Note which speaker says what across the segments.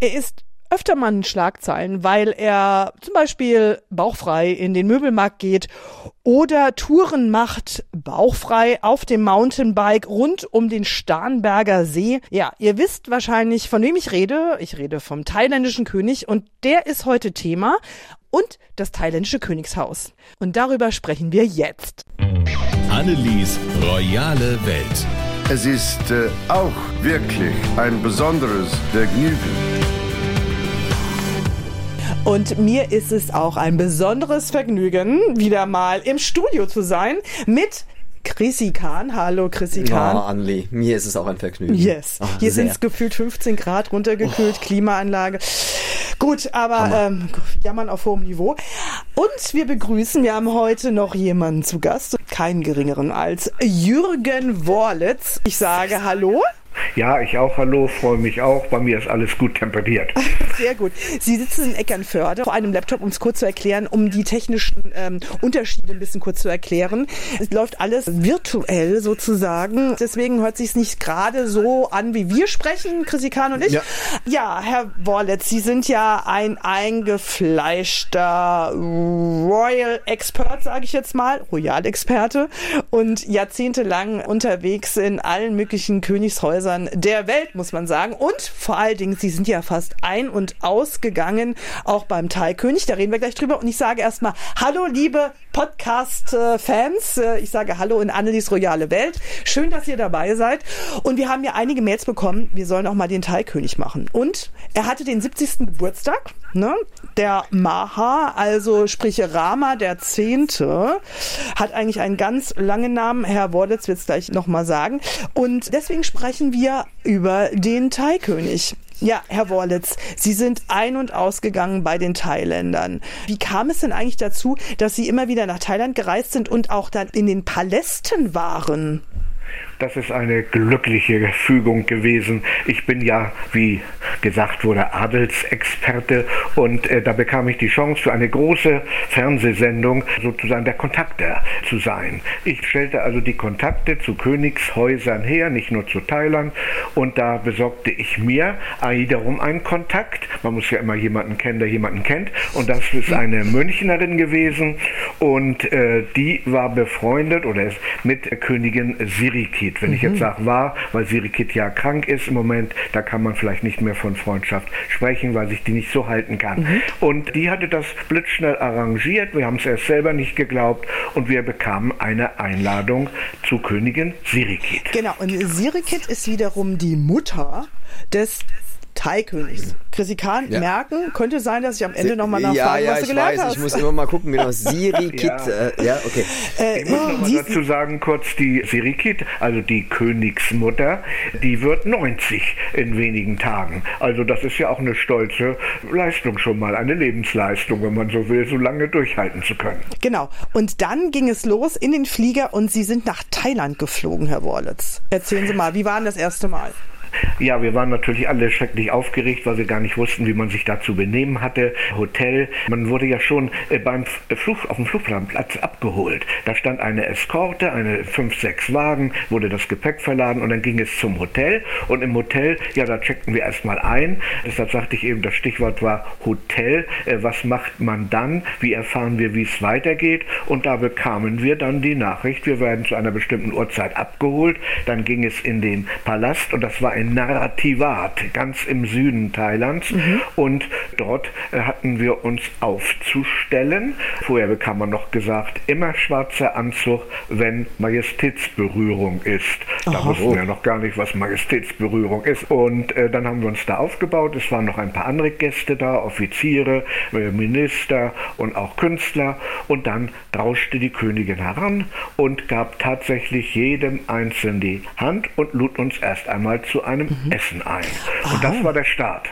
Speaker 1: Er ist öfter mal in Schlagzeilen, weil er zum Beispiel bauchfrei in den Möbelmarkt geht oder Touren macht bauchfrei auf dem Mountainbike rund um den Starnberger See. Ja, ihr wisst wahrscheinlich, von wem ich rede. Ich rede vom thailändischen König und der ist heute Thema und das thailändische Königshaus. Und darüber sprechen wir jetzt.
Speaker 2: Annelies royale Welt.
Speaker 3: Es ist äh, auch wirklich ein besonderes Vergnügen.
Speaker 1: Und mir ist es auch ein besonderes Vergnügen, wieder mal im Studio zu sein mit Chrissy Kahn. Hallo Chrissy Kahn.
Speaker 4: Ja, Anli, mir ist es auch ein Vergnügen.
Speaker 1: Yes.
Speaker 4: Ach,
Speaker 1: Hier sind es gefühlt 15 Grad runtergekühlt,
Speaker 4: Oh.
Speaker 1: Klimaanlage. Gut, aber ähm, jammern auf hohem Niveau. Und wir begrüßen, wir haben heute noch jemanden zu Gast, keinen geringeren als Jürgen Worlitz. Ich sage Hallo.
Speaker 5: Ja, ich auch, hallo, freue mich auch. Bei mir ist alles gut temperiert.
Speaker 1: Sehr gut. Sie sitzen in Eckernförde vor einem Laptop, um es kurz zu erklären, um die technischen ähm, Unterschiede ein bisschen kurz zu erklären. Es läuft alles virtuell sozusagen. Deswegen hört sich es nicht gerade so an, wie wir sprechen, Chrissy Kahn und ich.
Speaker 4: Ja.
Speaker 1: ja, Herr Worletz, Sie sind ja ein eingefleischter Royal Expert, sage ich jetzt mal, Royal-Experte und jahrzehntelang unterwegs in allen möglichen Königshäusern der Welt, muss man sagen. Und vor allen Dingen, Sie sind ja fast ein- und ausgegangen, auch beim Thai-König. Da reden wir gleich drüber. Und ich sage erstmal Hallo, liebe Podcast-Fans. Äh, Ich sage Hallo in Annelies Royale Welt. Schön, dass ihr dabei seid. Und wir haben ja einige Mails bekommen. Wir sollen auch mal den Thai-König machen. Und er hatte den 70. Geburtstag. Ne? Der Maha, also sprich Rama der Zehnte, hat eigentlich einen ganz langen Namen. Herr Worditz wird es gleich nochmal sagen. Und deswegen sprechen wir über den Thai-König. Ja, Herr Worlitz, Sie sind ein- und ausgegangen bei den Thailändern. Wie kam es denn eigentlich dazu, dass Sie immer wieder nach Thailand gereist sind und auch dann in den Palästen waren?
Speaker 5: Das ist eine glückliche Fügung gewesen. Ich bin ja, wie gesagt wurde, Adelsexperte und äh, da bekam ich die Chance für eine große Fernsehsendung sozusagen der Kontakte zu sein. Ich stellte also die Kontakte zu Königshäusern her, nicht nur zu Thailand und da besorgte ich mir wiederum einen Kontakt. Man muss ja immer jemanden kennen, der jemanden kennt und das ist eine Münchnerin gewesen und äh, die war befreundet oder ist mit Königin Sirikit. Wenn ich jetzt sage war, weil Sirikit ja krank ist im Moment, da kann man vielleicht nicht mehr von Freundschaft sprechen, weil sich die nicht so halten kann. Und die hatte das blitzschnell arrangiert. Wir haben es erst selber nicht geglaubt und wir bekamen eine Einladung zu Königin Sirikit.
Speaker 1: Genau, und Sirikit ist wiederum die Mutter des Thai-Königs. Chrissy Kahn,
Speaker 4: Ja.
Speaker 1: merken, könnte sein, dass ich am Ende nochmal nachfrage,
Speaker 4: ja, ja,
Speaker 1: was du
Speaker 4: ich
Speaker 1: gelernt
Speaker 4: weiß,
Speaker 1: hast.
Speaker 4: ich muss immer mal gucken, genau. Siri, Kit,
Speaker 5: Ja.
Speaker 4: äh, ja, okay.
Speaker 1: äh,
Speaker 5: Ich muss noch mal dazu sagen, kurz die Sirikit, also die Königsmutter, die wird 90 in wenigen Tagen. Also das ist ja auch eine stolze Leistung schon mal, eine Lebensleistung, wenn man so will, so lange durchhalten zu können.
Speaker 1: Genau. Und dann ging es los in den Flieger und Sie sind nach Thailand geflogen, Herr Worlitz. Erzählen Sie mal, wie war denn das erste Mal?
Speaker 5: Ja, wir waren natürlich alle schrecklich aufgeregt, weil wir gar nicht wussten, wie man sich da zu benehmen hatte. Hotel, man wurde ja schon äh, beim F- Flug, auf dem Flugplatz abgeholt. Da stand eine Eskorte, eine fünf, sechs Wagen, wurde das Gepäck verladen und dann ging es zum Hotel. Und im Hotel, ja, da checkten wir erstmal ein. Deshalb sagte ich eben, das Stichwort war Hotel. Äh, Was macht man dann? Wie erfahren wir, wie es weitergeht? Und da bekamen wir dann die Nachricht, wir werden zu einer bestimmten Uhrzeit abgeholt. Dann ging es in den Palast und das war in Narativat, ganz im Süden Thailands. Und dort äh, hatten wir uns aufzustellen. Vorher bekam man noch gesagt, immer schwarzer Anzug, wenn Majestätsberührung ist. Da wussten wir noch gar nicht, was Majestätsberührung ist. Und äh, dann haben wir uns da aufgebaut. Es waren noch ein paar andere Gäste da, Offiziere, äh, Minister und auch Künstler. Und dann rauschte die Königin heran und gab tatsächlich jedem Einzelnen die Hand und lud uns erst einmal zu einem Essen ein. Und das war der Start,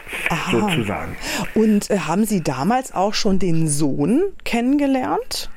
Speaker 5: sozusagen.
Speaker 1: Und äh, haben Sie damals auch schon den Sohn kennengelernt?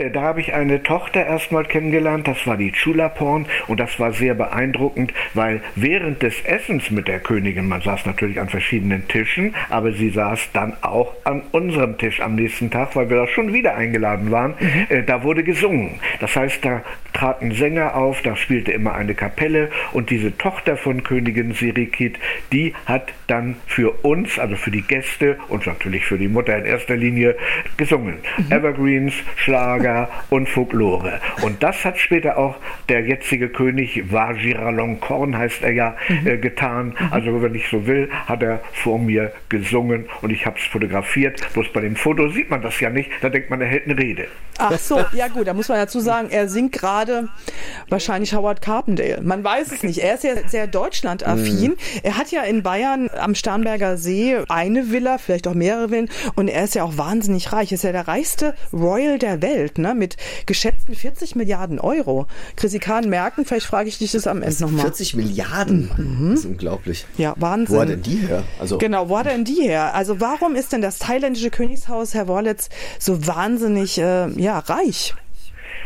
Speaker 5: Äh, Da habe ich eine Tochter erstmal kennengelernt, das war die Chulaporn und das war sehr beeindruckend, weil während des Essens mit der Königin, man saß natürlich an verschiedenen Tischen, aber sie saß dann auch an unserem Tisch am nächsten Tag, weil wir da schon wieder eingeladen waren, äh, da wurde gesungen. Das heißt, da traten Sänger auf, da spielte immer eine Kapelle. Und diese Tochter von Königin Sirikit, die hat dann für uns, also für die Gäste und natürlich für die Mutter in erster Linie gesungen. Evergreens, Schlager und Folklore. Und das hat später auch der jetzige König Vajiralongkorn heißt er ja äh, getan. Also wenn ich so will, hat er vor mir gesungen und ich habe es fotografiert. Bloß bei dem Foto sieht man das ja nicht. Da denkt man, er hält eine Rede.
Speaker 1: Ach so, ja gut, da muss man dazu sagen, er singt gerade wahrscheinlich Howard Carpendale. Man weiß es nicht. Er ist ja sehr deutschlandaffin. Er hat ja in Bayern am Starnberger See eine Villa, vielleicht auch mehrere Villen und er ist ja auch wahnsinnig reich. Er ist ja der reichste Royal der Welt, ne, mit geschätzten 40 Milliarden Euro. Chrissy Kahn merken, vielleicht frage ich dich das am Ende nochmal.
Speaker 4: 40 Milliarden. Das ist unglaublich.
Speaker 1: Ja, Wahnsinn.
Speaker 4: Wo hat denn die her? Also,
Speaker 1: Genau, wo hat denn die her? Also warum ist denn das thailändische Königshaus, Herr Worlitz, so wahnsinnig äh, ja, reich?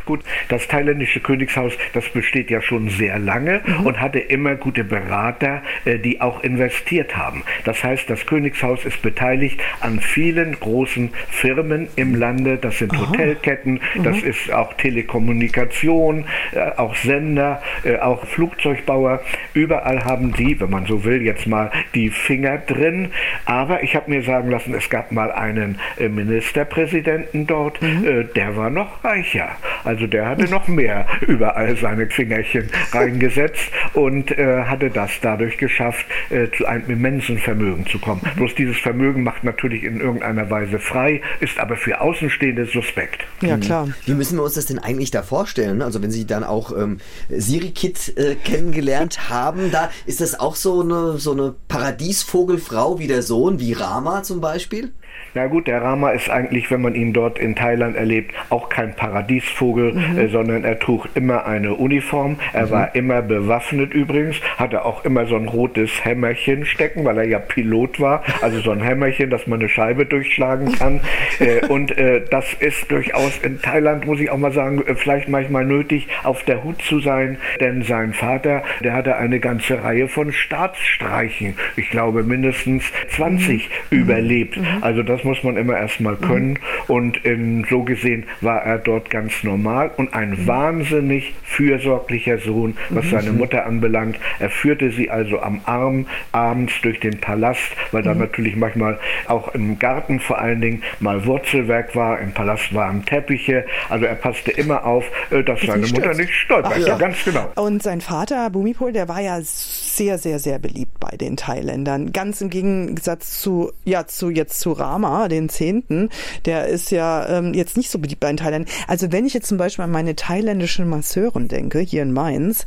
Speaker 5: Gut, das thailändische Königshaus, das besteht ja schon sehr lange und hatte immer gute Berater, äh, die auch investiert haben. Das heißt, das Königshaus ist beteiligt an vielen großen Firmen im Lande. Das sind Hotelketten, das ist auch Telekommunikation, äh, auch Sender, äh, auch Flugzeugbauer. Überall haben die, wenn man so will, jetzt mal die Finger drin. Aber ich habe mir sagen lassen, es gab mal einen Ministerpräsidenten dort, äh, der war noch reicher. Also der hatte noch mehr überall seine Fingerchen reingesetzt und äh, hatte das dadurch geschafft, äh, zu einem immensen Vermögen zu kommen. Bloß dieses Vermögen macht natürlich in irgendeiner Weise frei, ist aber für Außenstehende suspekt.
Speaker 1: Ja, klar.
Speaker 4: wie müssen wir uns das denn eigentlich da vorstellen? Also wenn Sie dann auch ähm, Sirikit äh, kennengelernt haben, da ist das auch so eine, so eine Paradiesvogelfrau wie der Sohn, wie Rama zum Beispiel?
Speaker 5: Na gut, der Rama ist eigentlich, wenn man ihn dort in Thailand erlebt, auch kein Paradiesvogel, äh, sondern er trug immer eine Uniform. Er war immer bewaffnet übrigens, hatte auch immer so ein rotes Hämmerchen stecken, weil er ja Pilot war. Also so ein Hämmerchen, dass man eine Scheibe durchschlagen kann. äh, und äh, das ist durchaus in Thailand, muss ich auch mal sagen, äh, vielleicht manchmal nötig, auf der Hut zu sein. Denn sein Vater, der hatte eine ganze Reihe von Staatsstreichen. Ich glaube mindestens 20 überlebt. Also das muss man immer erstmal können. Und ähm, so gesehen war er dort ganz normal und ein wahnsinnig fürsorglicher Sohn, was seine Mutter anbelangt. Er führte sie also am Arm abends durch den Palast, weil da natürlich manchmal auch im Garten vor allen Dingen mal Wurzelwerk war. Im Palast waren Teppiche. Also er passte immer auf, äh, dass seine
Speaker 1: nicht
Speaker 5: Mutter nicht stolpert. Ja.
Speaker 1: ja.
Speaker 5: ganz genau.
Speaker 1: Und sein Vater, Bhumipol, der war ja sehr, sehr, sehr beliebt bei den Thailändern. Ganz im Gegensatz zu, ja, zu jetzt zu Rama, den Zehnten. Der ist ja ähm, jetzt nicht so beliebt bei den Thailändern. Also wenn ich jetzt zum Beispiel an meine thailändische Masseurin denke, hier in Mainz,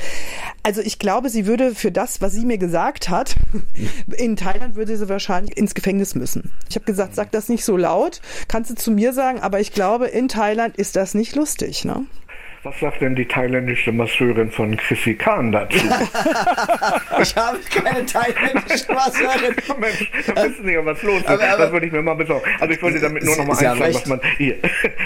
Speaker 1: also ich glaube, sie würde für das, was sie mir gesagt hat, in Thailand würde sie wahrscheinlich ins Gefängnis müssen. Ich habe gesagt, sag das nicht so laut, kannst du zu mir sagen, aber ich glaube, in Thailand ist das nicht lustig, ne?
Speaker 5: Was sagt denn die thailändische Masseurin von Chrissy Kahn dazu?
Speaker 4: Ich habe keine thailändische Masseurin.
Speaker 5: Mensch, da wissen Sie ja, was los ist.
Speaker 4: Aber- aber-
Speaker 5: das würde ich mir mal besorgen. Also ich wollte damit nur noch mal
Speaker 4: Sie
Speaker 5: eins
Speaker 4: haben
Speaker 5: sagen, was man hier,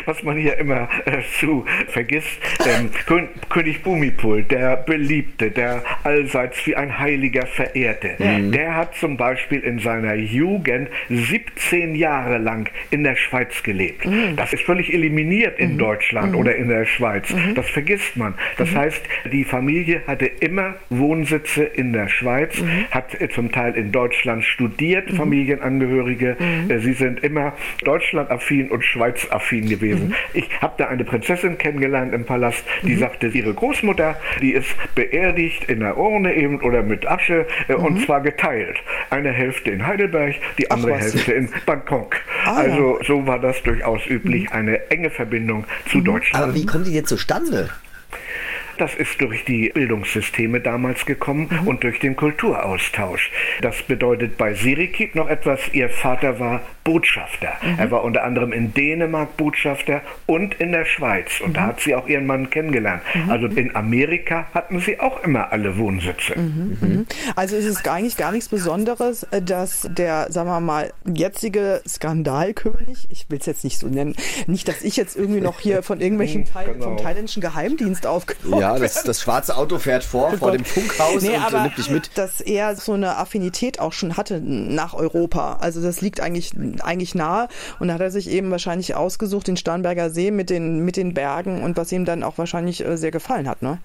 Speaker 5: was man hier immer äh, zu vergisst. Ähm, Kön König Bumipol, der Beliebte, der allseits wie ein Heiliger verehrte, der hat zum Beispiel in seiner Jugend 17 Jahre lang in der Schweiz gelebt. Das ist völlig eliminiert in Deutschland oder in der Schweiz. Das vergisst man. Das heißt, die Familie hatte immer Wohnsitze in der Schweiz, hat äh, zum Teil in Deutschland studiert, Familienangehörige. Äh, Sie sind immer Deutschlandaffin und Schweizaffin gewesen. Ich habe da eine Prinzessin kennengelernt im Palast, die sagte, ihre Großmutter, die ist beerdigt in der Urne eben oder mit Asche äh, und zwar geteilt. Eine Hälfte in Heidelberg, die andere. Hälfte in Bangkok.
Speaker 1: Ah,
Speaker 5: also so war das durchaus üblich, eine enge Verbindung zu Deutschland.
Speaker 4: Aber wie kommt die jetzt zustande?
Speaker 5: Das ist durch die Bildungssysteme damals gekommen mhm. und durch den Kulturaustausch. Das bedeutet bei Sirikit noch etwas, ihr Vater war Botschafter. Mhm. Er war unter anderem in Dänemark Botschafter und in der Schweiz. Und mhm. da hat sie auch ihren Mann kennengelernt. Mhm. Also in Amerika hatten sie auch immer alle Wohnsitze.
Speaker 1: Mhm. Mhm. Also ist es eigentlich gar nichts Besonderes, äh, dass der, sagen wir mal, jetzige Skandalkönig, ich will es jetzt nicht so nennen, nicht, dass ich jetzt irgendwie noch hier von irgendwelchen Teil, genau. vom thailändischen Geheimdienst aufgenommen
Speaker 4: Ja, das, das, schwarze Auto fährt vor, oh vor dem Funkhaus
Speaker 1: nee, und aber nimmt dich mit. Dass er so eine Affinität auch schon hatte nach Europa. Also das liegt eigentlich eigentlich nahe. Und da hat er sich eben wahrscheinlich ausgesucht, den Starnberger See mit den, mit den Bergen und was ihm dann auch wahrscheinlich äh, sehr gefallen hat. Ne?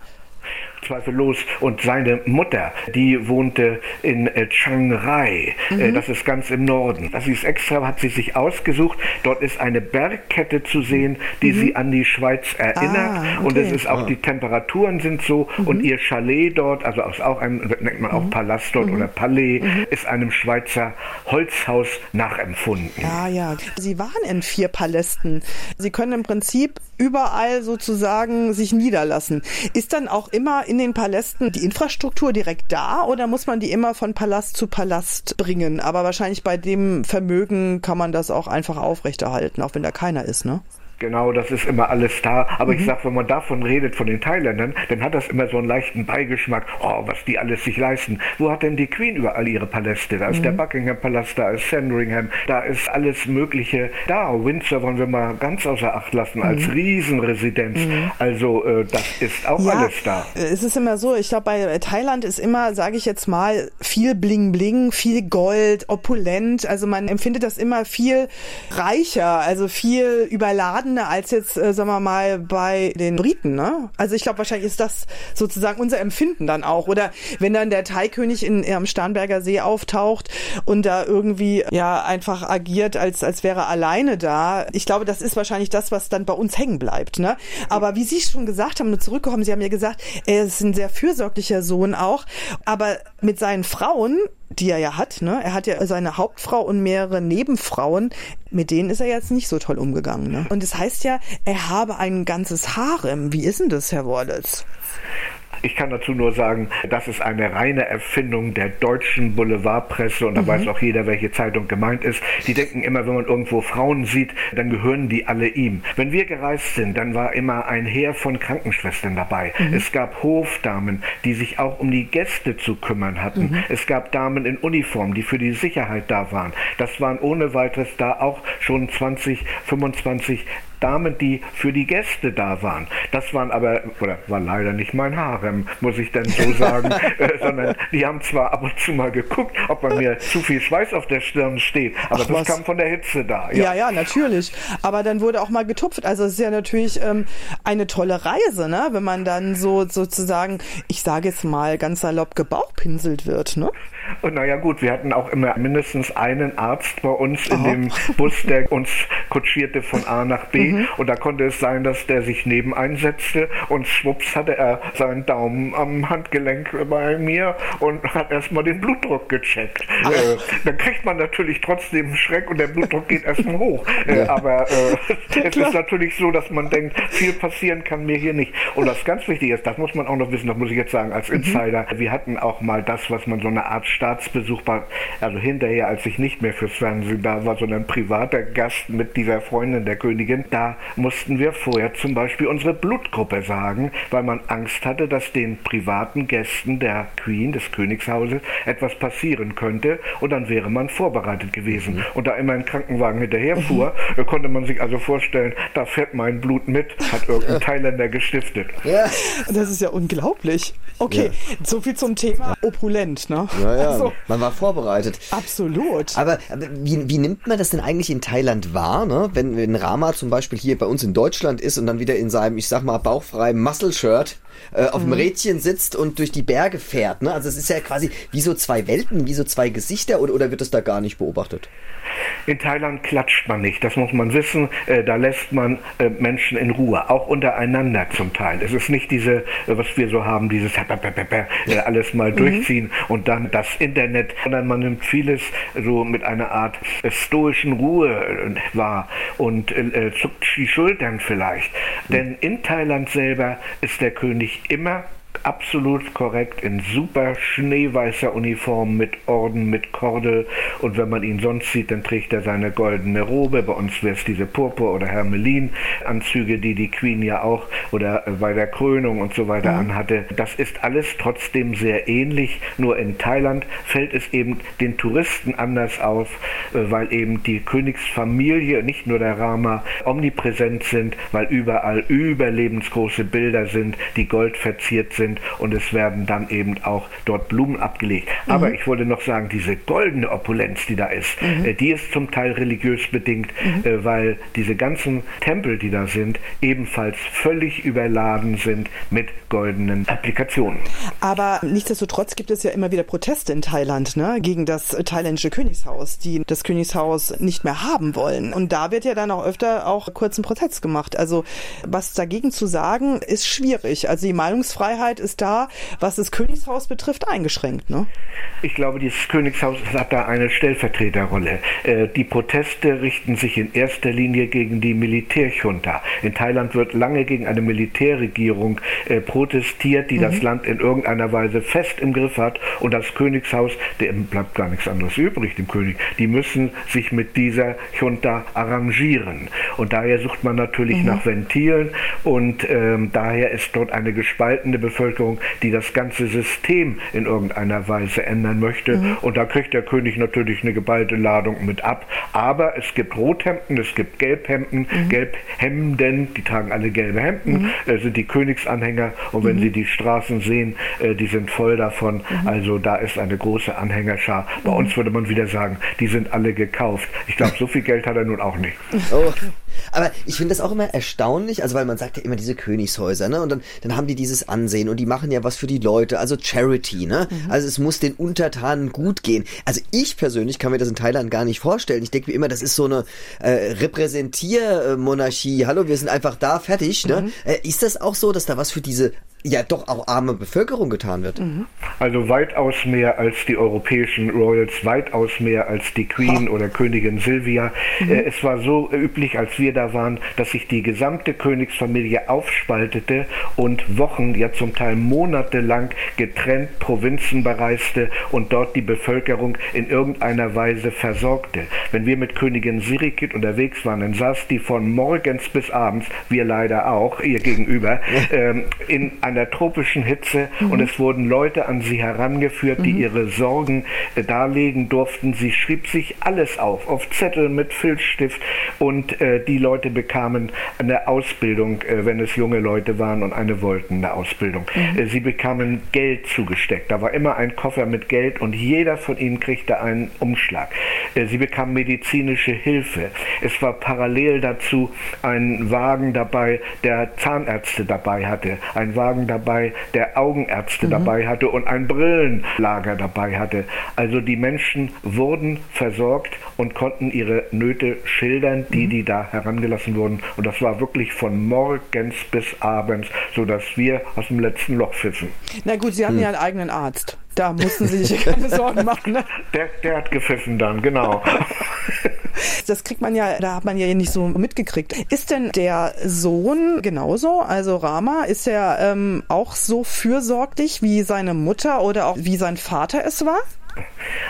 Speaker 5: Zweifellos. Und seine Mutter, die wohnte in äh, Chiang Rai, äh, mhm. das ist ganz im Norden. Das ist extra, hat sie sich ausgesucht. Dort ist eine Bergkette zu sehen, die mhm. sie an die Schweiz erinnert. Ah, okay. Und es ist auch, ah. die Temperaturen sind so. Mhm. Und ihr Chalet dort, also ist auch ein, nennt man auch mhm. Palast dort oder mhm. Palais, mhm. ist einem Schweizer Holzhaus nachempfunden.
Speaker 1: Ja, ja. Sie waren in vier Palästen. Sie können im Prinzip überall sozusagen sich niederlassen. Ist dann auch immer in den Palästen die Infrastruktur direkt da oder muss man die immer von Palast zu Palast bringen? Aber wahrscheinlich bei dem Vermögen kann man das auch einfach aufrechterhalten, auch wenn da keiner ist, ne?
Speaker 5: Genau, das ist immer alles da. Aber mhm. ich sag, wenn man davon redet, von den Thailändern, dann hat das immer so einen leichten Beigeschmack. Oh, was die alles sich leisten. Wo hat denn die Queen überall ihre Paläste? Da ist mhm. der Buckingham Palast, da ist Sandringham, da ist alles Mögliche da. Windsor wollen wir mal ganz außer Acht lassen als mhm. Riesenresidenz. Mhm. Also äh, das ist auch ja, alles da.
Speaker 1: Es ist immer so, ich glaube, bei Thailand ist immer, sage ich jetzt mal, viel Bling Bling, viel Gold, opulent. Also man empfindet das immer viel reicher, also viel überladen geladener als jetzt, äh, sagen wir mal, bei den Briten. Ne? Also ich glaube, wahrscheinlich ist das sozusagen unser Empfinden dann auch. Oder wenn dann der Thai-König in, am Starnberger See auftaucht und da irgendwie ja einfach agiert, als, als wäre er alleine da. Ich glaube, das ist wahrscheinlich das, was dann bei uns hängen bleibt. Ne? Aber wie Sie schon gesagt haben, nur zurückgekommen, Sie haben ja gesagt, er ist ein sehr fürsorglicher Sohn auch. Aber mit seinen Frauen die er ja hat. Ne? Er hat ja seine Hauptfrau und mehrere Nebenfrauen. Mit denen ist er jetzt nicht so toll umgegangen. Ne? Und es das heißt ja, er habe ein ganzes Harem. Wie ist denn das, Herr Wallace?
Speaker 5: Ich kann dazu nur sagen, das ist eine reine Erfindung der deutschen Boulevardpresse und da mhm. weiß auch jeder, welche Zeitung gemeint ist. Die denken immer, wenn man irgendwo Frauen sieht, dann gehören die alle ihm. Wenn wir gereist sind, dann war immer ein Heer von Krankenschwestern dabei. Mhm. Es gab Hofdamen, die sich auch um die Gäste zu kümmern hatten. Mhm. Es gab Damen in Uniform, die für die Sicherheit da waren. Das waren ohne weiteres da auch schon 20, 25 Damen, die für die Gäste da waren. Das waren aber, oder war leider nicht mein Harem, muss ich denn so sagen, äh, sondern die haben zwar ab und zu mal geguckt, ob bei mir zu viel Schweiß auf der Stirn steht, aber Ach, das was? kam von der Hitze da.
Speaker 1: Ja. ja. ja, natürlich. Aber dann wurde auch mal getupft. Also es ist ja natürlich ähm, eine tolle Reise, ne? wenn man dann so sozusagen, ich sage jetzt mal ganz salopp, gebauchpinselt wird. Ne?
Speaker 5: Und naja gut, wir hatten auch immer mindestens einen Arzt bei uns in Aha. dem Bus, der uns kutschierte von A nach B. Mhm. Und da konnte es sein, dass der sich neben einsetzte und schwupps hatte er seinen Daumen am Handgelenk bei mir und hat erstmal den Blutdruck gecheckt. Äh, dann kriegt man natürlich trotzdem Schreck und der Blutdruck geht erstmal hoch. Äh, aber äh, es ist natürlich so, dass man denkt, viel passieren kann mir hier nicht. Und was ganz wichtig ist, das muss man auch noch wissen, das muss ich jetzt sagen als mhm. Insider, mhm. wir hatten auch mal das, was man so eine Art Staatsbesuch war, also hinterher, als ich nicht mehr fürs Fernsehen da war, sondern privater Gast mit dieser Freundin der Königin, da mussten wir vorher zum Beispiel unsere Blutgruppe sagen, weil man Angst hatte, dass den privaten Gästen der Queen, des Königshauses, etwas passieren könnte und dann wäre man vorbereitet gewesen. Mhm. Und da immer ein Krankenwagen hinterherfuhr, mhm. konnte man sich also vorstellen, da fährt mein Blut mit, hat irgendein Thailänder gestiftet.
Speaker 1: Ja. Das ist ja unglaublich. Okay, ja. so viel zum Thema opulent, ne?
Speaker 4: Ja, ja, also, man war vorbereitet.
Speaker 1: Absolut.
Speaker 4: Aber, aber wie, wie, nimmt man das denn eigentlich in Thailand wahr, ne? Wenn, wenn Rama zum Beispiel hier bei uns in Deutschland ist und dann wieder in seinem, ich sag mal, bauchfreien Muscle-Shirt äh, auf dem mhm. Rädchen sitzt und durch die Berge fährt, ne? Also es ist ja quasi wie so zwei Welten, wie so zwei Gesichter oder, oder wird das da gar nicht beobachtet?
Speaker 5: In Thailand klatscht man nicht, das muss man wissen. Äh, da lässt man äh, Menschen in Ruhe, auch untereinander zum Teil. Es ist nicht diese, äh, was wir so haben, dieses äh, alles mal mhm. durchziehen und dann das Internet, sondern man nimmt vieles so mit einer Art äh, stoischen Ruhe äh, wahr und zuckt die Schultern vielleicht. Mhm. Denn in Thailand selber ist der König immer absolut korrekt in super schneeweißer Uniform mit Orden, mit Kordel und wenn man ihn sonst sieht, dann trägt er seine goldene Robe. Bei uns wäre es diese Purpur- oder Hermelin-Anzüge, die die Queen ja auch oder bei der Krönung und so weiter mhm. anhatte. Das ist alles trotzdem sehr ähnlich, nur in Thailand fällt es eben den Touristen anders auf, äh, weil eben die Königsfamilie, nicht nur der Rama, omnipräsent sind, weil überall überlebensgroße Bilder sind, die gold verziert sind sind und es werden dann eben auch dort Blumen abgelegt. Mhm. Aber ich wollte noch sagen, diese goldene Opulenz, die da ist, mhm. äh, die ist zum Teil religiös bedingt, mhm. äh, weil diese ganzen Tempel, die da sind, ebenfalls völlig überladen sind mit goldenen Applikationen.
Speaker 1: Aber nichtsdestotrotz gibt es ja immer wieder Proteste in Thailand ne, gegen das thailändische Königshaus, die das Königshaus nicht mehr haben wollen. Und da wird ja dann auch öfter auch kurzen Protest gemacht. Also was dagegen zu sagen, ist schwierig. Also die Meinungsfreiheit Freiheit ist da, was das Königshaus betrifft, eingeschränkt. Ne?
Speaker 5: Ich glaube, dieses Königshaus hat da eine Stellvertreterrolle. Äh, die Proteste richten sich in erster Linie gegen die Militärjunta. In Thailand wird lange gegen eine Militärregierung äh, protestiert, die mhm. das Land in irgendeiner Weise fest im Griff hat und das Königshaus, dem bleibt gar nichts anderes übrig, dem König, die müssen sich mit dieser Junta arrangieren. Und daher sucht man natürlich mhm. nach Ventilen und ähm, daher ist dort eine gespaltene Bevölkerung Bevölkerung, die das ganze System in irgendeiner Weise ändern möchte. Mhm. Und da kriegt der König natürlich eine geballte Ladung mit ab. Aber es gibt Rothemden, es gibt Gelbhemden, mhm. Gelbhemden, die tragen alle gelbe Hemden, mhm. äh, sind die Königsanhänger. Und wenn mhm. Sie die Straßen sehen, äh, die sind voll davon. Mhm. Also da ist eine große Anhängerschar. Bei mhm. uns würde man wieder sagen, die sind alle gekauft. Ich glaube, so viel Geld hat er nun auch nicht.
Speaker 4: Oh. Aber ich finde das auch immer erstaunlich, also weil man sagt ja immer diese Königshäuser, ne? Und dann, dann haben die dieses Ansehen und die machen ja was für die Leute, also Charity, ne? Mhm. Also es muss den Untertanen gut gehen. Also ich persönlich kann mir das in Thailand gar nicht vorstellen. Ich denke mir immer, das ist so eine äh, Repräsentiermonarchie. Hallo, wir sind einfach da, fertig, ne? Mhm. Äh, ist das auch so, dass da was für diese ja doch auch arme Bevölkerung getan wird. Mhm.
Speaker 5: Also weitaus mehr als die europäischen Royals, weitaus mehr als die Queen ha. oder Königin Silvia. Mhm. Äh, es war so üblich, als wir da waren, dass sich die gesamte Königsfamilie aufspaltete und Wochen, ja zum Teil monatelang getrennt Provinzen bereiste und dort die Bevölkerung in irgendeiner Weise versorgte. Wenn wir mit Königin Sirikit unterwegs waren, dann saß die von morgens bis abends, wir leider auch, ihr gegenüber, ähm, in einer der tropischen Hitze mhm. und es wurden Leute an sie herangeführt, die mhm. ihre Sorgen äh, darlegen durften. Sie schrieb sich alles auf, auf Zettel mit Filzstift und äh, die Leute bekamen eine Ausbildung, äh, wenn es junge Leute waren und eine wollten eine Ausbildung. Mhm. Äh, sie bekamen Geld zugesteckt. Da war immer ein Koffer mit Geld und jeder von ihnen kriegte einen Umschlag. Äh, sie bekamen medizinische Hilfe. Es war parallel dazu ein Wagen dabei, der Zahnärzte dabei hatte. Ein Wagen dabei, der Augenärzte mhm. dabei hatte und ein Brillenlager dabei hatte. Also die Menschen wurden versorgt und konnten ihre Nöte schildern, die, mhm. die da herangelassen wurden. Und das war wirklich von morgens bis abends, sodass wir aus dem letzten Loch pfiffen.
Speaker 1: Na gut, Sie hatten hm. ja einen eigenen Arzt. Da mussten Sie sich keine Sorgen machen. Ne?
Speaker 5: Der, der hat gepfiffen dann, genau.
Speaker 1: Das kriegt man ja, da hat man ja nicht so mitgekriegt. Ist denn der Sohn genauso? Also Rama, ist er ähm, auch so fürsorglich wie seine Mutter oder auch wie sein Vater es war?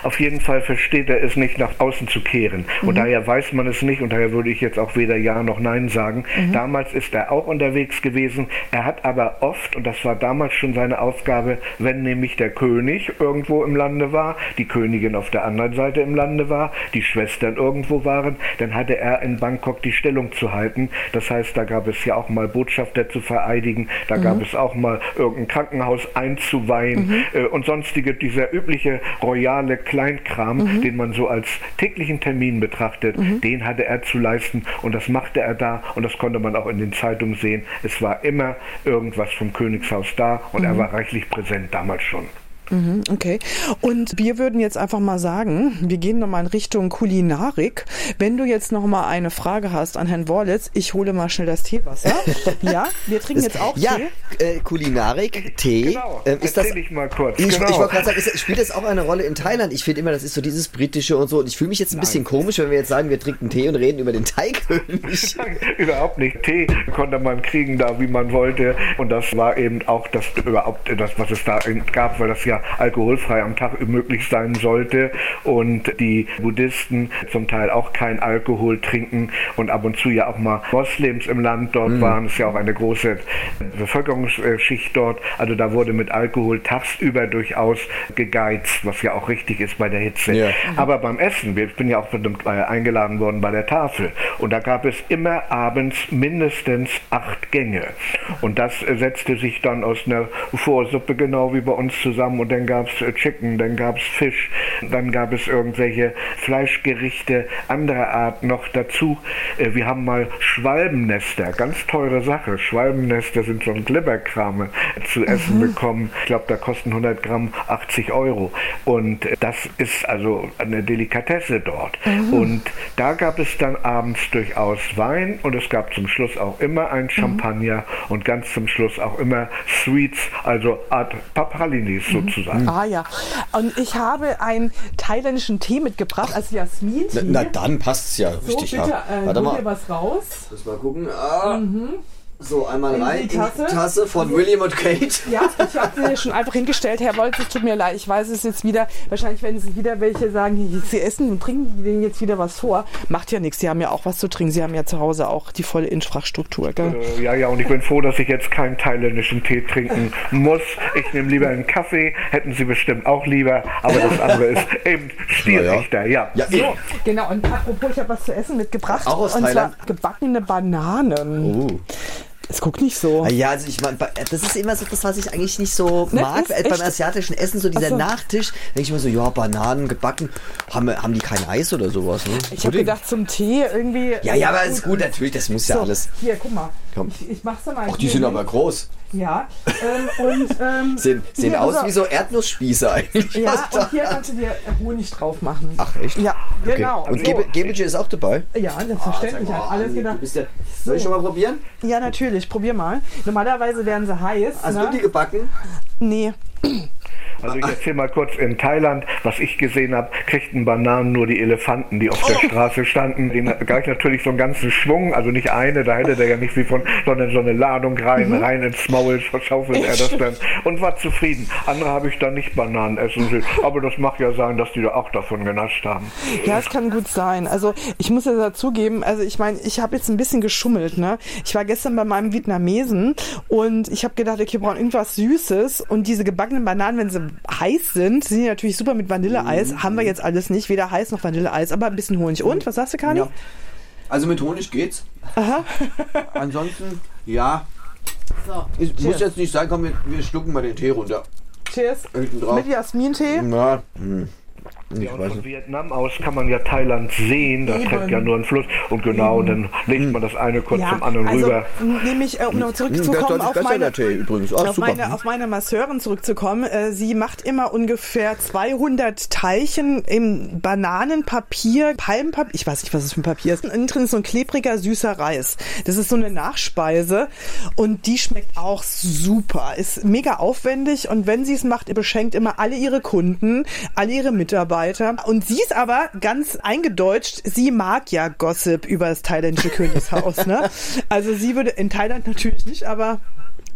Speaker 5: Auf jeden Fall versteht er es nicht, nach außen zu kehren. Mhm. Und daher weiß man es nicht und daher würde ich jetzt auch weder Ja noch Nein sagen. Mhm. Damals ist er auch unterwegs gewesen. Er hat aber oft, und das war damals schon seine Aufgabe, wenn nämlich der König irgendwo im Lande war, die Königin auf der anderen Seite im Lande war, die Schwestern irgendwo waren, dann hatte er in Bangkok die Stellung zu halten. Das heißt, da gab es ja auch mal Botschafter zu vereidigen, da mhm. gab es auch mal irgendein Krankenhaus einzuweihen mhm. äh, und sonstige, dieser übliche Royal royale Kleinkram, mhm. den man so als täglichen Termin betrachtet, mhm. den hatte er zu leisten und das machte er da und das konnte man auch in den Zeitungen sehen. Es war immer irgendwas vom Königshaus da und mhm. er war reichlich präsent damals schon.
Speaker 1: Mhm, okay. Und wir würden jetzt einfach mal sagen, wir gehen nochmal in Richtung Kulinarik. Wenn du jetzt nochmal eine Frage hast an Herrn Worlitz, ich hole mal schnell das Teewasser. ja, wir trinken jetzt auch
Speaker 4: ja,
Speaker 1: Tee.
Speaker 4: äh, Kulinarik, Tee.
Speaker 5: Genau,
Speaker 4: Ähm, ist das,
Speaker 5: erzähl ich mal kurz.
Speaker 4: Ich,
Speaker 5: genau.
Speaker 4: ich wollte gerade sagen, ist, spielt das auch eine Rolle in Thailand? Ich finde immer, das ist so dieses britische und so. Und ich fühle mich jetzt ein bisschen komisch, wenn wir jetzt sagen, wir trinken Tee und reden über den Thai-König.
Speaker 5: Überhaupt nicht. Tee konnte man kriegen da, wie man wollte. Und das war eben auch das überhaupt das, was es da gab, weil das ja alkoholfrei am Tag möglich sein sollte. Und die Buddhisten zum Teil auch kein Alkohol trinken und ab und zu ja auch mal Moslems im Land dort waren. Es ist ja auch eine große Bevölkerungsschicht dort. Also da wurde mit Alkohol tagsüber durchaus gegeizt, was ja auch richtig ist bei der Hitze.
Speaker 4: Ja.
Speaker 5: Aber beim Essen, ich bin ja auch äh, eingeladen worden bei der Tafel und da gab es immer abends mindestens acht Gänge und das äh, setzte sich dann aus einer Vorsuppe genau wie bei uns zusammen und dann gab es Chicken, dann gab es Fisch, dann gab es irgendwelche Fleischgerichte anderer Art noch dazu. Äh, Wir haben mal Schwalbennester, ganz teure Sache. Schwalbennester sind so ein Glibberkram zu essen bekommen. Ich glaube, da kosten 100 Gramm 80 Euro. Und äh, das ist also eine Delikatesse dort. Und da gab es dann abends durchaus Wein und es gab zum Schluss auch immer ein Champagner und ganz zum Schluss auch immer Sweets, also Art Papralinis sozusagen.
Speaker 1: Ah ja. Und ich habe einen thailändischen Tee mitgebracht, also Jasmin-Tee.
Speaker 4: Na, na dann passt's ja
Speaker 1: so,
Speaker 4: richtig.
Speaker 1: bitte,
Speaker 4: ja.
Speaker 1: äh,
Speaker 4: Warte mal.
Speaker 1: dir was raus.
Speaker 4: Lass mal gucken. Ah. So, einmal
Speaker 1: In
Speaker 4: rein
Speaker 1: die
Speaker 4: in die
Speaker 1: Tasse.
Speaker 4: Tasse von William und Kate.
Speaker 1: Ja, ich habe sie schon einfach hingestellt. Herr Wolz, es tut mir leid, ich weiß es jetzt wieder. Wahrscheinlich werden es wieder welche sagen, sie essen und trinken denen jetzt wieder was vor. Macht ja nichts, sie haben ja auch was zu trinken. Sie haben ja zu Hause auch die volle Infrastruktur. Gell?
Speaker 5: Äh, Ja, ja, und ich bin froh, dass ich jetzt keinen thailändischen Tee trinken muss. Ich nehme lieber einen Kaffee, hätten Sie bestimmt auch lieber, aber das andere ist eben stilrichter, ja.
Speaker 4: Ja,
Speaker 1: So, genau. Und apropos, ich habe was zu essen mitgebracht.
Speaker 4: Auch aus
Speaker 1: und
Speaker 4: Thailand?
Speaker 1: zwar gebackene Bananen.
Speaker 4: Oh.
Speaker 1: Es guckt nicht so.
Speaker 4: Ah Ja, also ich meine, das ist immer so das, was ich eigentlich nicht so
Speaker 1: Ne,
Speaker 4: mag. Beim
Speaker 1: echt-
Speaker 4: asiatischen Essen, so dieser
Speaker 1: so.
Speaker 4: Nachtisch, denke ich mir so, ja, Bananen gebacken. Haben, haben die kein Eis oder sowas? Ne?
Speaker 1: Ich habe gedacht, zum Tee irgendwie.
Speaker 4: Ja, ja, aber ist gut, natürlich, das muss ja
Speaker 1: So,
Speaker 4: alles.
Speaker 1: Hier, guck mal.
Speaker 4: Komm.
Speaker 1: Ich, ich mach's mal.
Speaker 4: Ach, die sind
Speaker 1: hin.
Speaker 4: aber groß.
Speaker 1: Ja. Ähm, und, ähm,
Speaker 4: Sehen, sehen aus wie so Erdnussspieße eigentlich.
Speaker 1: Ja, und hier kannst du dir Honig drauf machen.
Speaker 4: Ach, echt?
Speaker 1: Ja,
Speaker 4: Okay.
Speaker 1: genau.
Speaker 4: Und
Speaker 1: so.
Speaker 4: Gebe- Gebetje ist auch dabei?
Speaker 1: Ja, selbstverständlich.
Speaker 4: Mal,
Speaker 1: hat alles gedacht.
Speaker 4: ja, soll ich schon mal probieren?
Speaker 1: Ja, natürlich. Probier mal. Normalerweise werden sie heiß.
Speaker 4: Hast
Speaker 1: ne?
Speaker 4: du die gebacken?
Speaker 1: Nee.
Speaker 5: Also ich erzähle mal kurz, in Thailand, was ich gesehen habe, kriegten Bananen nur die Elefanten, die auf der Straße standen. Den gleich natürlich so einen ganzen Schwung, also nicht eine, da hätte der ja nicht wie von, sondern so eine Ladung rein, rein ins Maul, verschaufelt er das dann und war zufrieden. Andere habe ich dann nicht Bananen essen sehen, aber das mag ja sein, dass die da auch davon genascht haben.
Speaker 1: Ja, es kann gut sein. Also ich muss ja dazugeben, also ich meine, ich habe jetzt ein bisschen geschummelt. Ne? Ich war gestern bei meinem Vietnamesen und ich habe gedacht, okay, wir brauchen irgendwas Süßes und diese gebackenen Bananen, wenn sie heiß sind, sind die natürlich super mit Vanilleeis. Haben wir jetzt alles nicht, weder heiß noch Vanilleeis, aber ein bisschen Honig. Und, was sagst du, Kani?
Speaker 4: Ja. Also mit Honig geht's. Ansonsten, ja.
Speaker 1: So,
Speaker 4: Es muss jetzt nicht sein, komm, wir, wir schlucken mal den Tee runter.
Speaker 1: Cheers. Mit Jasmintee.
Speaker 4: Na, hm.
Speaker 5: Ja, und von. Vietnam aus kann man ja Thailand sehen, da
Speaker 1: Eben.
Speaker 5: trägt ja nur ein Fluss und genau, dann legt man das eine kurz zum anderen
Speaker 1: also,
Speaker 5: rüber.
Speaker 1: nämlich, äh, um noch
Speaker 4: Hm,
Speaker 1: zurückzukommen
Speaker 4: das ist
Speaker 1: auf meine,
Speaker 4: der Tee übrigens. Ah,
Speaker 1: auf,
Speaker 4: super.
Speaker 1: meine, auf meine Masseurin zurückzukommen. Äh, sie macht immer ungefähr 200 Teilchen im Bananenpapier, Palmenpapier, ich weiß nicht, was es für ein Papier ist. Innen drin ist so ein klebriger, süßer Reis. Das ist so eine Nachspeise und die schmeckt auch super. Ist mega aufwendig und wenn sie es macht, beschenkt immer alle ihre Kunden, alle ihre Mitarbeiter. Und sie ist aber ganz eingedeutscht, sie mag ja Gossip über das thailändische Königshaus. Ne? Also sie würde in Thailand natürlich nicht, aber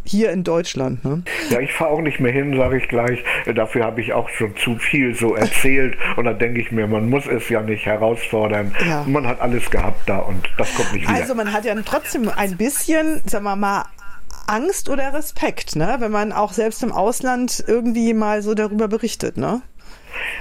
Speaker 1: hier in Deutschland. Ne?
Speaker 5: Ja, ich fahre auch nicht mehr hin, sage ich gleich. Äh, Dafür habe ich auch schon zu viel so erzählt. Und dann denke ich mir, man muss es ja nicht herausfordern.
Speaker 1: Ja.
Speaker 5: Man hat alles gehabt da und das kommt nicht wieder.
Speaker 1: Also man hat ja trotzdem ein bisschen, sagen wir mal, Angst oder Respekt, ne? wenn man auch selbst im Ausland irgendwie mal so darüber berichtet. Ne?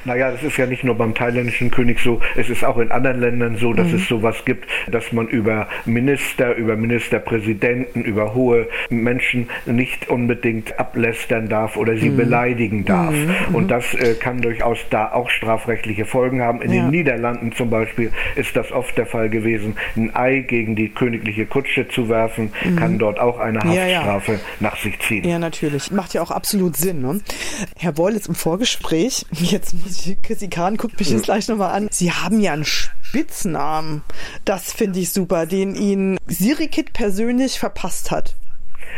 Speaker 5: Naja, das ist ja nicht nur beim thailändischen König so, es ist auch in anderen Ländern so, dass
Speaker 1: Mhm.
Speaker 5: es sowas gibt, dass man über Minister, über Ministerpräsidenten, über hohe Menschen nicht unbedingt ablästern darf oder
Speaker 1: Mhm.
Speaker 5: sie beleidigen darf. Und das äh, kann durchaus da auch strafrechtliche Folgen haben. In
Speaker 1: Ja.
Speaker 5: den Niederlanden zum Beispiel ist das oft der Fall gewesen. Ein Ei gegen die königliche Kutsche zu werfen, kann dort auch eine
Speaker 1: Mhm. Ja, ja.
Speaker 5: Haftstrafe nach sich ziehen.
Speaker 1: Ja, natürlich. Macht ja auch absolut Sinn. Ne? Herr Boll ist im Vorgespräch. Jetzt muss ich, Chrissy Kahn guckt mich jetzt gleich nochmal an. Sie haben ja einen Spitznamen. Das finde ich super, den Ihnen Sirikit persönlich verpasst hat.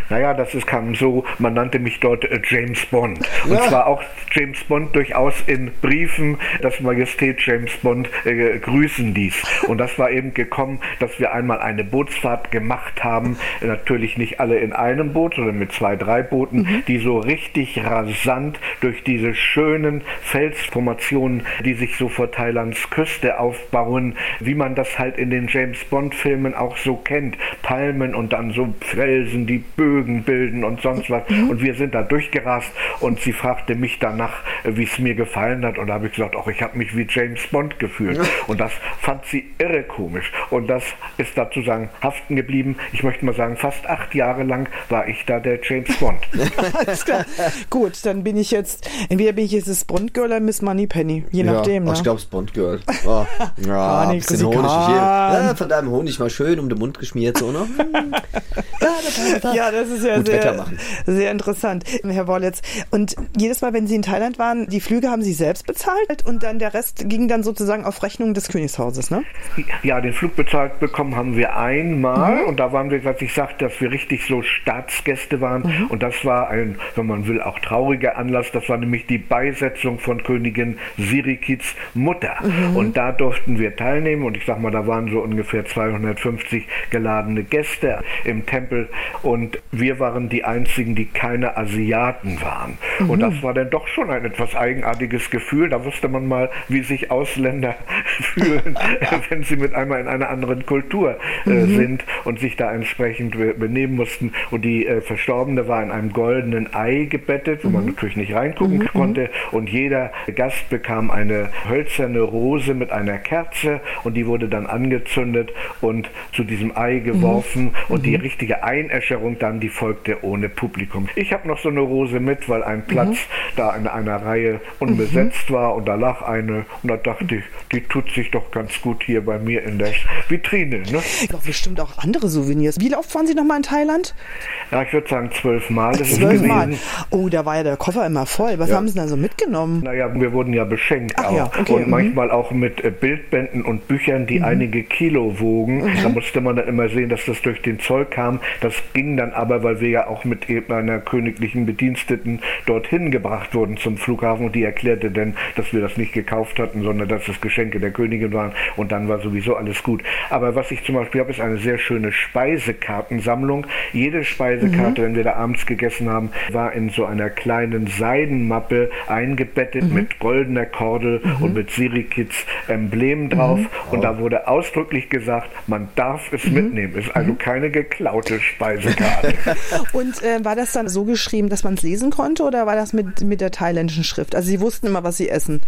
Speaker 5: Naja, das ist, kam so, man nannte mich dort äh, James Bond. Und zwar auch James Bond durchaus in Briefen das Majestät James Bond äh, grüßen ließ. Und das war eben gekommen, dass wir einmal eine Bootsfahrt gemacht haben, natürlich nicht alle in einem Boot, sondern mit zwei, drei Booten, die so richtig rasant durch diese schönen Felsformationen, die sich so vor Thailands Küste aufbauen, wie man das halt in den James Bond Filmen auch so kennt. Palmen und dann so Felsen, die Bögen bilden und sonst was. Und wir sind da durchgerast und sie fragte mich danach, äh, wie es mir gefallen hat. Und da habe ich gesagt, auch ich habe mich wie James Bond gefühlt. Und das fand sie irre komisch. Und das ist dazu sagen haften geblieben. Ich möchte mal sagen, fast acht Jahre lang war ich da der James Bond.
Speaker 1: Alles klar. Gut, dann bin ich jetzt, entweder bin ich jetzt das Bond-Girl oder Miss Moneypenny. Je nachdem.
Speaker 4: Ja,
Speaker 1: Ne?
Speaker 4: ich glaube, es Bond Girl. Oh, ja,
Speaker 1: Gar
Speaker 4: ein bisschen Honig. Ja, von deinem Honig mal schön um den Mund geschmiert, so, ne?
Speaker 1: Ja, das ist ja
Speaker 4: Gut Wetter
Speaker 1: sehr,
Speaker 4: machen.
Speaker 1: sehr interessant, Herr Wollitz. Und jedes Mal, wenn Sie in Thailand waren, die Flüge haben Sie selbst bezahlt und dann der Rest ging dann sozusagen auf Rechnung des Königshauses, ne?
Speaker 5: Ja, den Flug bezahlt bekommen haben wir einmal und da waren wir, was ich sagte, dass wir richtig so Staatsgäste waren und das war ein, wenn man will, auch trauriger Anlass. Das war nämlich die Beisetzung von Königin Sirikits Mutter und da durften wir teilnehmen und ich sag mal, da waren so ungefähr 250 geladene Gäste im Tempel und wir waren die einzigen, die keine Asiaten waren. Und das war dann doch schon ein etwas eigenartiges Gefühl. Da wusste man mal, wie sich Ausländer fühlen, wenn sie mit einmal in einer anderen Kultur äh, sind und sich da entsprechend be benehmen mussten. Und die äh, Verstorbene war in einem goldenen Ei gebettet, wo man natürlich nicht reingucken konnte. Und jeder Gast bekam eine hölzerne Rose mit einer Kerze und die wurde dann angezündet und zu diesem Ei geworfen. Und die richtige Einäscherung dann, die folgte ohne Publikum. Ich habe noch so eine Rose mit, weil ein Platz da in einer Reihe unbesetzt war und da lag eine und da dachte ich, die tut sich doch ganz gut hier bei mir in der Vitrine. Ne?
Speaker 1: Doch bestimmt auch andere Souvenirs. Wie oft waren Sie nochmal in Thailand?
Speaker 5: Ja, ich würde sagen
Speaker 1: Zwölfmal.
Speaker 5: gewesen.
Speaker 1: Oh, da war ja der Koffer immer voll. Was haben Sie denn so mitgenommen?
Speaker 5: Naja, wir wurden ja beschenkt
Speaker 1: Ach
Speaker 5: auch.
Speaker 1: ja, okay,
Speaker 5: und
Speaker 1: mhm.
Speaker 5: manchmal auch mit äh, Bildbänden und Büchern, die einige Kilo wogen. Da musste man dann immer sehen, dass das durch den Zoll kam. Das ging dann aber, weil wir ja auch mit eben einer königlichen Bediensteten dorthin gebracht wurden zum Flughafen und die erklärte dann, dass wir das nicht gekauft hatten, sondern dass es Geschenke der Königin waren und dann war sowieso alles gut. Aber was ich zum Beispiel habe, ist eine sehr schöne Speisekartensammlung. Jede Speisekarte, wenn wir da abends gegessen haben, war in so einer kleinen Seidenmappe eingebettet mit goldener Kordel und mit Sirikits Emblem drauf. Und da wurde ausdrücklich gesagt, man darf es mitnehmen. Ist also keine geklaute Speisekarte.
Speaker 1: Und äh, war das dann so geschrieben, dass man es lesen konnte oder war das mit, mit der thailändischen Schrift? Also Sie wussten immer, was Sie essen.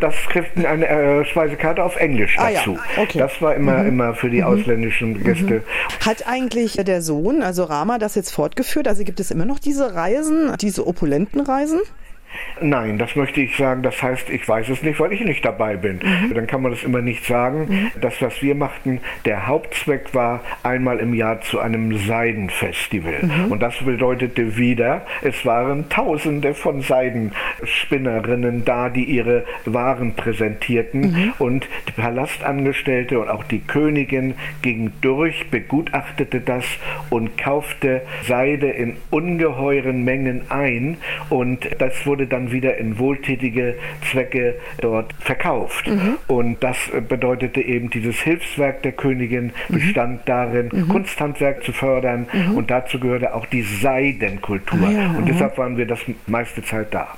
Speaker 5: Das schrift eine äh, Speisekarte auf Englisch
Speaker 1: Ah, ja.
Speaker 5: dazu.
Speaker 1: Okay.
Speaker 5: Das war immer, immer für die ausländischen Gäste.
Speaker 1: Hat eigentlich der Sohn, also Rama, das jetzt fortgeführt? Also gibt es immer noch diese Reisen, diese opulenten Reisen?
Speaker 5: Nein, das möchte ich sagen. Das heißt, ich weiß es nicht, weil ich nicht dabei bin. Dann kann man das immer nicht sagen. Das, was wir machten, der Hauptzweck war einmal im Jahr zu einem Seidenfestival. Und das bedeutete wieder, es waren Tausende von Seidenspinnerinnen da, die ihre Waren präsentierten. Und die Palastangestellte und auch die Königin ging durch, begutachtete das und kaufte Seide in ungeheuren Mengen ein. Und das wurde dann wieder in wohltätige Zwecke dort verkauft. Und das äh, bedeutete eben, dieses Hilfswerk der Königin bestand darin, Kunsthandwerk zu fördern und dazu gehörte auch die Seidenkultur.
Speaker 1: Ah ja,
Speaker 5: und deshalb waren wir das meiste Zeit da.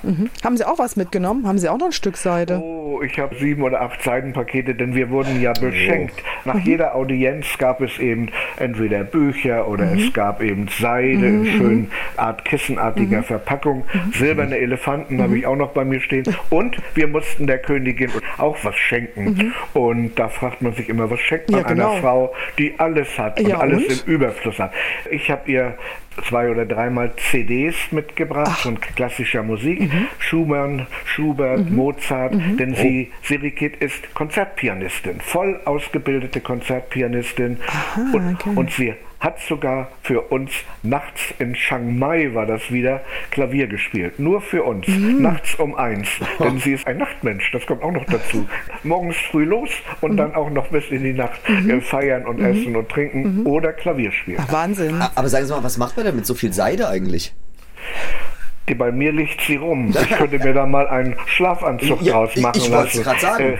Speaker 1: Haben Sie auch was mitgenommen? Haben Sie auch noch ein Stück Seide?
Speaker 5: Oh, ich habe sieben oder acht Seidenpakete, denn wir wurden ja beschenkt. Nach jeder Audienz gab es eben entweder Bücher oder es gab eben Seide in schönen Art kissenartiger Verpackung, silberne Elefanten Elefanten habe ich auch noch bei mir stehen. Und wir mussten der Königin auch was schenken. Und da fragt man sich immer, was schenkt man
Speaker 1: Ja, genau.
Speaker 5: einer Frau, die alles hat und
Speaker 1: Ja,
Speaker 5: alles
Speaker 1: und?
Speaker 5: im Überfluss hat. Ich habe ihr zwei oder dreimal CDs mitgebracht von klassischer Musik.
Speaker 1: Mhm.
Speaker 5: Schumann, Schubert, Mozart, denn sie, Sirikit ist Konzertpianistin, voll ausgebildete Konzertpianistin. und,
Speaker 1: okay.
Speaker 5: und sie hat sogar für uns nachts in Chiang Mai war das wieder Klavier gespielt. Nur für uns.
Speaker 1: Mhm.
Speaker 5: Nachts um eins. Denn sie ist ein Nachtmensch. Das kommt auch noch dazu. Morgens früh los
Speaker 1: Mhm.
Speaker 5: und dann auch noch bis in die Nacht äh, feiern und essen und
Speaker 1: Mhm.
Speaker 5: trinken oder Klavier spielen.
Speaker 1: Ach, Wahnsinn.
Speaker 4: Aber sagen Sie mal, was macht man denn mit so viel Seide eigentlich?
Speaker 5: Die, bei mir liegt sie rum. Ich könnte mir da mal einen Schlafanzug draus
Speaker 4: ich,
Speaker 5: machen
Speaker 4: ich wollte es
Speaker 5: lassen.
Speaker 4: gerade sagen.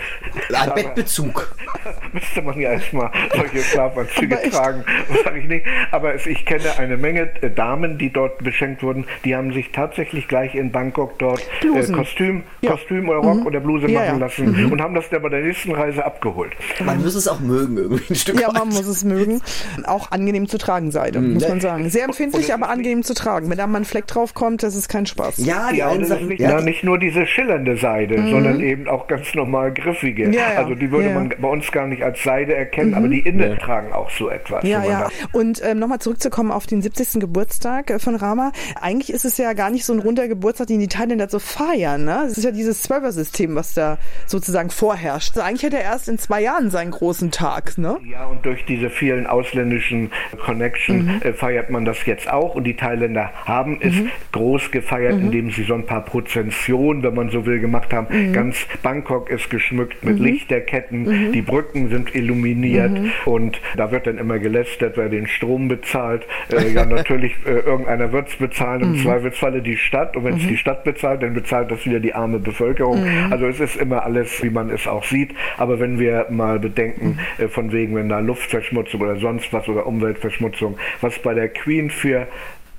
Speaker 5: Äh,
Speaker 4: Ein Bettbezug.
Speaker 5: müsste man ja erstmal solche Schlafanzüge tragen, sage ich nicht. Aber es, ich kenne eine Menge äh, Damen, die dort beschenkt wurden, die haben sich tatsächlich gleich in Bangkok dort äh. Kostüm,
Speaker 1: Ja.
Speaker 5: Kostüm oder Rock oder Bluse
Speaker 1: Ja,
Speaker 5: machen
Speaker 1: ja.
Speaker 5: lassen und haben das dann bei der nächsten Reise abgeholt.
Speaker 4: Man muss es auch mögen, irgendwie ein Stück
Speaker 1: Ja, man muss es mögen. Auch angenehm zu tragen Seide, muss
Speaker 4: ne.
Speaker 1: man sagen. Sehr empfindlich, aber angenehm zu tragen. Wenn da mal ein Fleck drauf kommt, das ist kein Spaß.
Speaker 4: Ja, die
Speaker 5: Ja, und
Speaker 4: einen sagen,
Speaker 5: nicht,
Speaker 4: ja,
Speaker 5: nicht nur diese schillernde Seide, sondern eben auch ganz normal griffige.
Speaker 1: Mhm. Ja, ja.
Speaker 5: Also die würde man bei uns gar nicht als Seide erkennen, aber die Innen tragen auch so etwas.
Speaker 1: Ja, ja. Und ähm, nochmal zurückzukommen auf den 70. Geburtstag äh, von Rama. Eigentlich ist es ja gar nicht so ein runder Geburtstag, den die Thailänder so feiern. Ne? Es ist ja dieses Zwölfer-System, was da sozusagen vorherrscht. Also eigentlich hat er erst in zwei Jahren seinen großen Tag. Ne?
Speaker 5: Ja, und durch diese vielen ausländischen Connection
Speaker 1: Mhm.
Speaker 5: äh, feiert man das jetzt auch. Und die Thailänder haben es
Speaker 1: Mhm.
Speaker 5: groß gefeiert, indem sie so ein paar Prozessionen, wenn man so will, gemacht haben.
Speaker 1: Mhm.
Speaker 5: Ganz Bangkok ist geschmückt mit Lichterketten, die Brücken sind illuminiert
Speaker 1: Mhm.
Speaker 5: und da wird dann immer gelästert, wer den Strom bezahlt. Äh, ja, natürlich, äh, irgendeiner wird es bezahlen,
Speaker 1: Mhm.
Speaker 5: im Zweifelsfalle die Stadt. Und wenn es die Stadt bezahlt, dann bezahlt das wieder die arme Bevölkerung.
Speaker 1: Mhm.
Speaker 5: Also es ist immer alles, wie man es auch sieht. Aber wenn wir mal bedenken,
Speaker 1: Mhm.
Speaker 5: äh, von wegen, wenn da Luftverschmutzung oder sonst was oder Umweltverschmutzung, was bei der Queen für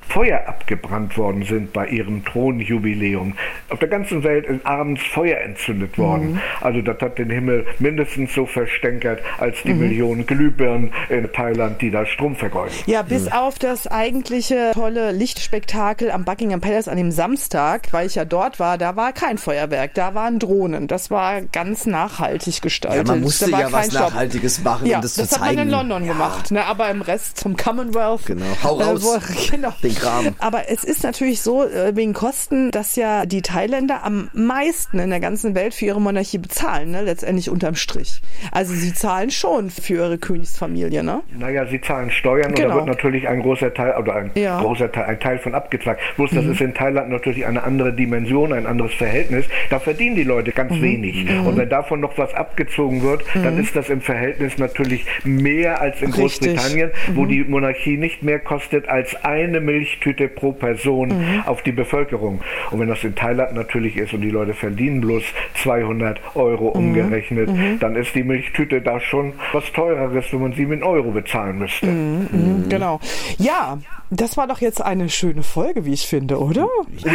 Speaker 5: Feuer abgebrannt worden sind bei ihrem Thronjubiläum. Auf der ganzen Welt ist abends Feuer entzündet worden. Also das hat den Himmel mindestens so verstänkert als die Millionen Glühbirnen in Thailand, die da Strom vergeuden.
Speaker 1: Ja, bis auf das eigentliche tolle Lichtspektakel am Buckingham Palace an dem Samstag, weil ich ja dort war, da war kein Feuerwerk, da waren Drohnen. Das war ganz nachhaltig gestaltet.
Speaker 4: Ja, man musste
Speaker 1: da war
Speaker 4: ja was
Speaker 1: Stopp.
Speaker 4: Nachhaltiges machen,
Speaker 1: Ja,
Speaker 4: um das,
Speaker 1: das,
Speaker 4: zu
Speaker 1: hat man
Speaker 4: zeigen.
Speaker 1: in London gemacht, ne? aber im Rest vom Commonwealth.
Speaker 4: Genau. Hau
Speaker 1: äh,
Speaker 4: raus.
Speaker 1: wo, genau.
Speaker 4: Den Kram.
Speaker 1: Aber es ist natürlich so, äh, wegen Kosten, dass ja die Thailänder am meisten in der ganzen Welt für ihre Monarchie bezahlen, ne? letztendlich unterm Strich. Also sie zahlen schon für ihre Königsfamilie, ne?
Speaker 5: Naja, sie zahlen Steuern und da
Speaker 1: Genau.
Speaker 5: wird natürlich ein großer Teil oder ein
Speaker 1: Ja. Mhm.
Speaker 5: großer Teil, ein Teil von abgetragen. Bloß das ist in Thailand natürlich eine andere Dimension, ein anderes Verhältnis. Da verdienen die Leute ganz
Speaker 1: Mhm.
Speaker 5: wenig. Und wenn davon noch was abgezogen wird, dann ist das im Verhältnis natürlich mehr als in
Speaker 1: Richtig. Mhm.
Speaker 5: Großbritannien, wo die Monarchie nicht mehr kostet als eine Milchtüte pro Person
Speaker 1: Mhm.
Speaker 5: auf die Bevölkerung. Und wenn das in Thailand natürlich ist und die Leute verdienen bloß 200 Euro
Speaker 1: Mhm.
Speaker 5: umgerechnet, dann ist die Milchtüte da schon was teureres, wenn man sie mit Euro bezahlen müsste.
Speaker 1: Mhm, Genau. Ja, das war doch jetzt eine schöne Folge, wie ich finde, oder?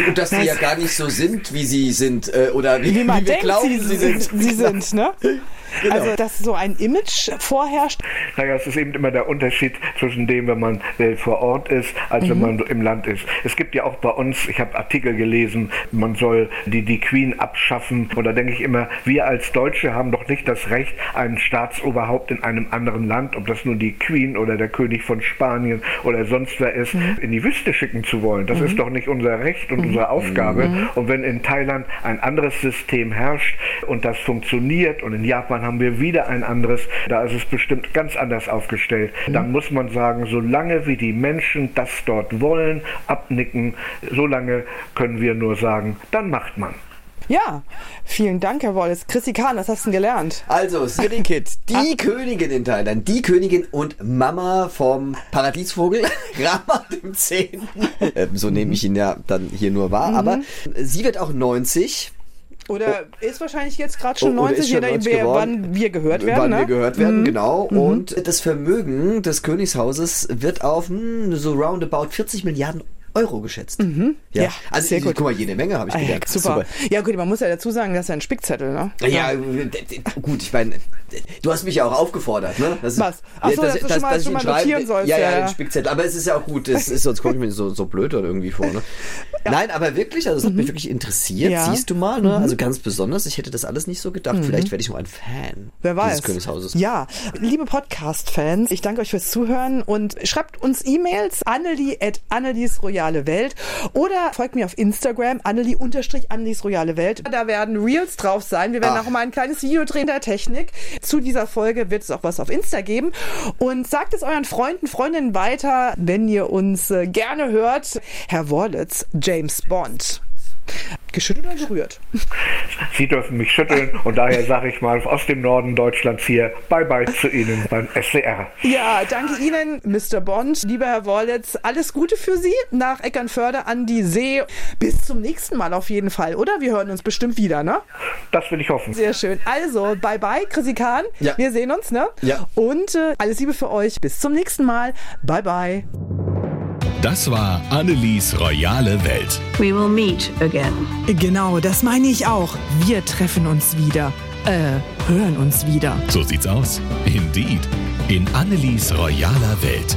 Speaker 4: Und, dass die ja gar nicht so sind, wie sie sind, äh, oder wie,
Speaker 1: Wie man
Speaker 4: wie wir
Speaker 1: denkt,
Speaker 4: glauben,
Speaker 1: sie,
Speaker 4: sie sind.
Speaker 1: sie sind, ne?
Speaker 4: Genau.
Speaker 1: Also, dass so ein Image vorherrscht.
Speaker 5: Naja, es ist eben immer der Unterschied zwischen dem, wenn man äh, vor Ort ist, als
Speaker 1: Mhm.
Speaker 5: wenn man im Land ist. Es gibt ja auch bei uns, ich habe Artikel gelesen, man soll die, die Queen abschaffen. Und da denke ich immer, wir als Deutsche haben doch nicht das Recht, einen Staatsoberhaupt in einem anderen Land, ob das nun die Queen oder der König von Spanien oder sonst wer ist,
Speaker 1: Mhm.
Speaker 5: in die Wüste schicken zu wollen. Das ist doch nicht unser Recht und unsere Aufgabe.
Speaker 1: Mhm.
Speaker 5: Und wenn in Thailand ein anderes System herrscht und das funktioniert und in Japan haben wir wieder ein anderes, da ist es bestimmt ganz anders aufgestellt, dann muss man sagen, solange wie die Menschen das dort wollen, abnicken, solange können wir nur sagen, dann macht man.
Speaker 1: Ja, vielen Dank, Herr Wallace. Chrissy Kahn, was hast du denn gelernt?
Speaker 4: Also, Sirikit, die Königin in Thailand, die Königin und Mama vom Paradiesvogel, Rama dem Zehnten. Ähm, so nehme ich ihn ja dann hier nur wahr, aber sie wird auch 90.
Speaker 1: Oder ist wahrscheinlich jetzt gerade schon
Speaker 4: Oh, oder
Speaker 1: 90,
Speaker 4: ist schon
Speaker 1: je nachdem,
Speaker 4: 90
Speaker 1: wer-
Speaker 4: geworden.
Speaker 1: wann wir gehört werden.
Speaker 4: Wann
Speaker 1: ne?
Speaker 4: wir gehört werden, genau. Und das Vermögen des Königshauses wird auf hm, so roundabout 40 Milliarden Euro geschätzt.
Speaker 1: Ja,
Speaker 4: also
Speaker 1: sehr gut.
Speaker 4: guck mal, jede Menge habe ich
Speaker 1: Ah, ja,
Speaker 4: gelernt.
Speaker 1: super. Ja gut, man muss ja dazu sagen, das ist ja ein Spickzettel, ne?
Speaker 4: Ja, d- d- gut, ich meine, Du hast mich ja auch aufgefordert, ne? Das,
Speaker 1: Was? Ach so, dass du schon mal- schon mal notieren sollst,
Speaker 4: Ja, ja,
Speaker 1: ja, ja.
Speaker 4: den Spickzettel. Aber es ist ja auch gut. Es ist, sonst komme ich mir so, so blöd oder irgendwie vor, ne? Nein, aber wirklich, also es hat mich wirklich interessiert.
Speaker 1: Mhm. Ja. Mhm.
Speaker 4: Siehst du mal, ne? Also ganz besonders. Ich hätte das alles nicht so gedacht. Vielleicht werde ich noch ein Fan
Speaker 1: Wer weiß.
Speaker 4: dieses Königshauses.
Speaker 1: Ja, liebe Podcast-Fans, ich danke euch fürs Zuhören und schreibt uns E-Mails annelie at Annelies Royale Welt oder folgt mir auf Instagram annelie unterstrich Annelies Royale Welt. Da werden Reels drauf sein. Wir werden
Speaker 4: Ach.
Speaker 1: auch mal ein kleines Video drehen der Technik. Zu dieser Folge wird es auch was auf Insta geben. Und sagt es euren Freunden, Freundinnen weiter, wenn ihr uns äh, gerne hört. Herr Wallitz, James Bond. Geschüttelt oder gerührt?
Speaker 5: Sie dürfen mich schütteln und daher sage ich mal aus dem Norden Deutschlands hier Bye bye zu Ihnen beim SCR.
Speaker 1: Ja, danke Ihnen, Mr. Bond, lieber Herr Worlitz. Alles Gute für Sie nach Eckernförde an die See. Bis zum nächsten Mal auf jeden Fall, oder? Wir hören uns bestimmt wieder, ne?
Speaker 5: Das will ich hoffen.
Speaker 1: Sehr schön. Also, bye bye, Chrissy Kahn.
Speaker 4: Ja.
Speaker 1: Wir sehen uns, ne?
Speaker 4: Ja.
Speaker 1: Und äh, alles Liebe für euch. Bis zum nächsten Mal. Bye bye.
Speaker 2: Das war Annelies royale Welt.
Speaker 6: We will meet again.
Speaker 1: Genau, das meine ich auch. Wir treffen uns wieder. Äh, hören uns wieder.
Speaker 2: So sieht's aus. Indeed. In Annelies royaler Welt.